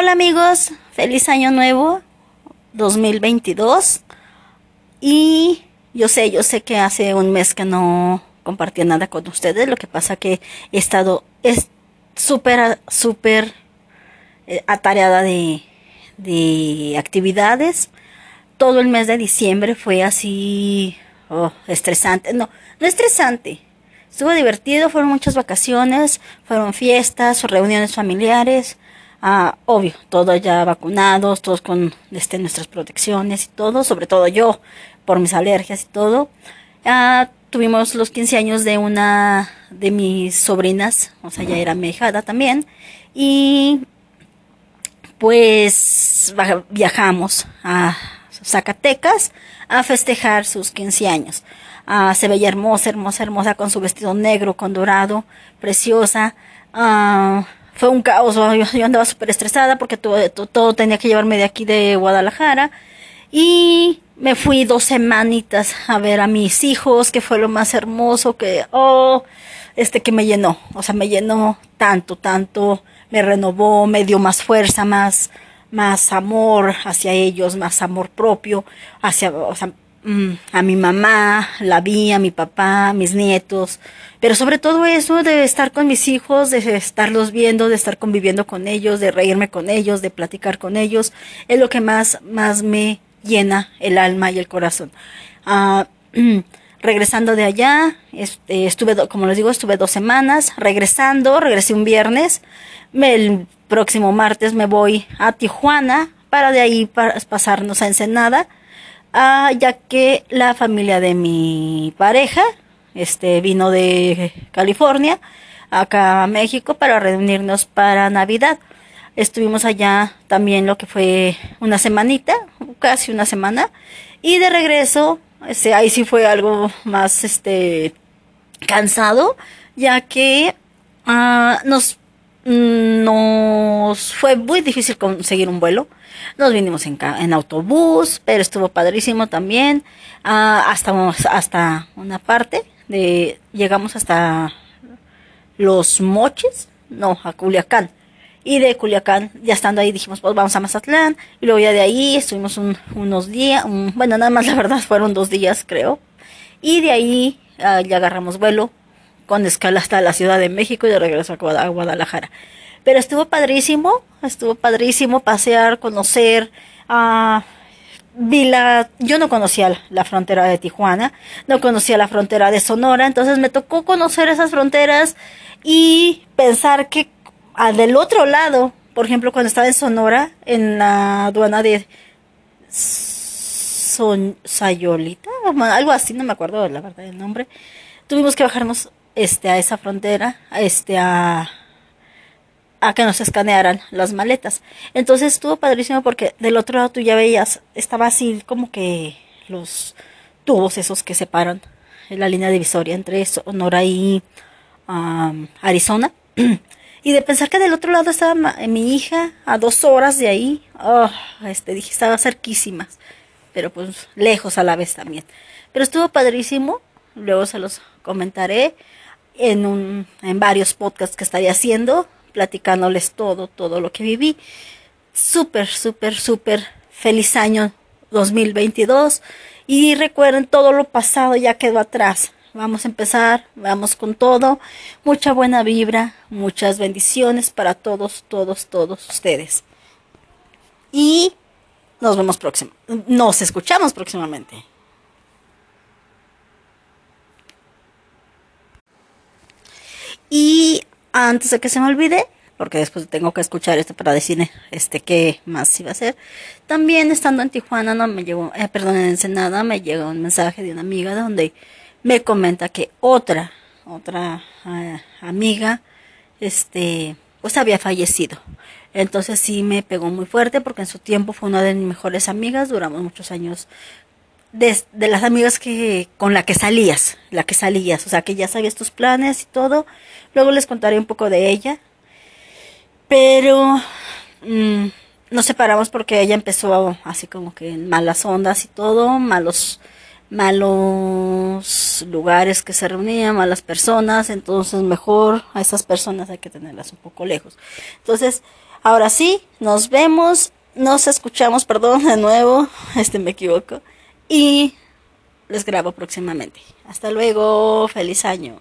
Hola amigos, feliz año nuevo 2022. Y yo sé, yo sé que hace un mes que no compartí nada con ustedes, lo que pasa que he estado es súper, súper eh, atareada de, de actividades. Todo el mes de diciembre fue así, oh, estresante. No, no estresante. Estuvo divertido, fueron muchas vacaciones, fueron fiestas, reuniones familiares. Ah, obvio, todos ya vacunados, todos con este, nuestras protecciones y todo, sobre todo yo, por mis alergias y todo. Ah, tuvimos los 15 años de una de mis sobrinas, o sea, ya era mi hijada también, y pues viajamos a Zacatecas a festejar sus 15 años. Ah, se veía hermosa, hermosa, hermosa con su vestido negro, con dorado, preciosa. Ah, fue un caos, yo, andaba súper estresada porque todo, todo, tenía que llevarme de aquí de Guadalajara. Y me fui dos semanitas a ver a mis hijos, que fue lo más hermoso que, oh, este que me llenó, o sea, me llenó tanto, tanto, me renovó, me dio más fuerza, más, más amor hacia ellos, más amor propio, hacia, o sea, a mi mamá, la vi, a mi papá, mis nietos, pero sobre todo eso de estar con mis hijos, de estarlos viendo, de estar conviviendo con ellos, de reírme con ellos, de platicar con ellos, es lo que más, más me llena el alma y el corazón. Ah, regresando de allá, este, estuve, como les digo, estuve dos semanas, regresando, regresé un viernes, el próximo martes me voy a Tijuana, para de ahí pasarnos a Ensenada, Ah, ya que la familia de mi pareja este vino de California acá a México para reunirnos para Navidad. Estuvimos allá también lo que fue una semanita, casi una semana, y de regreso, este, ahí sí fue algo más este cansado, ya que ah, nos fue muy difícil conseguir un vuelo. Nos vinimos en, en autobús, pero estuvo padrísimo también. Ah, hasta, hasta una parte de, llegamos hasta los moches, no, a Culiacán. Y de Culiacán, ya estando ahí, dijimos, pues vamos a Mazatlán. Y luego ya de ahí estuvimos unos días, bueno, nada más la verdad fueron dos días, creo. Y de ahí ah, ya agarramos vuelo con escala hasta la Ciudad de México y de regreso a Guadalajara. Pero estuvo padrísimo, estuvo padrísimo pasear, conocer. a vi la, yo no conocía la frontera de Tijuana, no conocía la frontera de Sonora, entonces me tocó conocer esas fronteras y pensar que al del otro lado, por ejemplo, cuando estaba en Sonora, en la aduana de Son Sayolita, algo así, no me acuerdo la verdad del nombre, tuvimos que bajarnos este, a esa frontera, este, a, a que nos escanearan las maletas. Entonces estuvo padrísimo porque del otro lado tú ya veías, estaba así como que los tubos esos que separan la línea divisoria entre Sonora y Arizona. y de pensar que del otro lado estaba mi hija a dos horas de ahí, oh, este, dije, estaba cerquísimas, pero pues lejos a la vez también. Pero estuvo padrísimo, luego se los comentaré en, un, en varios podcasts que estaría haciendo, platicándoles todo, todo lo que viví. Súper, súper, súper feliz año 2022. Y recuerden, todo lo pasado ya quedó atrás. Vamos a empezar, vamos con todo. Mucha buena vibra, muchas bendiciones para todos, todos, todos ustedes. Y nos vemos próximo. Nos escuchamos próximamente. Y antes de que se me olvide, porque después tengo que escuchar esto para decir este qué más iba a hacer. También estando en Tijuana, no me llegó, eh, perdón, en Ensenada me llegó un mensaje de una amiga donde me comenta que otra, otra eh, amiga, este, pues había fallecido. Entonces sí me pegó muy fuerte porque en su tiempo fue una de mis mejores amigas, duramos muchos años de, las amigas que con la que salías, la que salías, o sea, que ya sabías tus planes y todo. Luego les contaré un poco de ella. Pero mm, nos separamos porque ella empezó así como que en malas ondas y todo, malos malos lugares que se reunían, malas personas, entonces mejor a esas personas hay que tenerlas un poco lejos. Entonces, ahora sí, nos vemos, nos escuchamos, perdón, de nuevo, este me equivoco, y les grabo próximamente. Hasta luego, feliz año.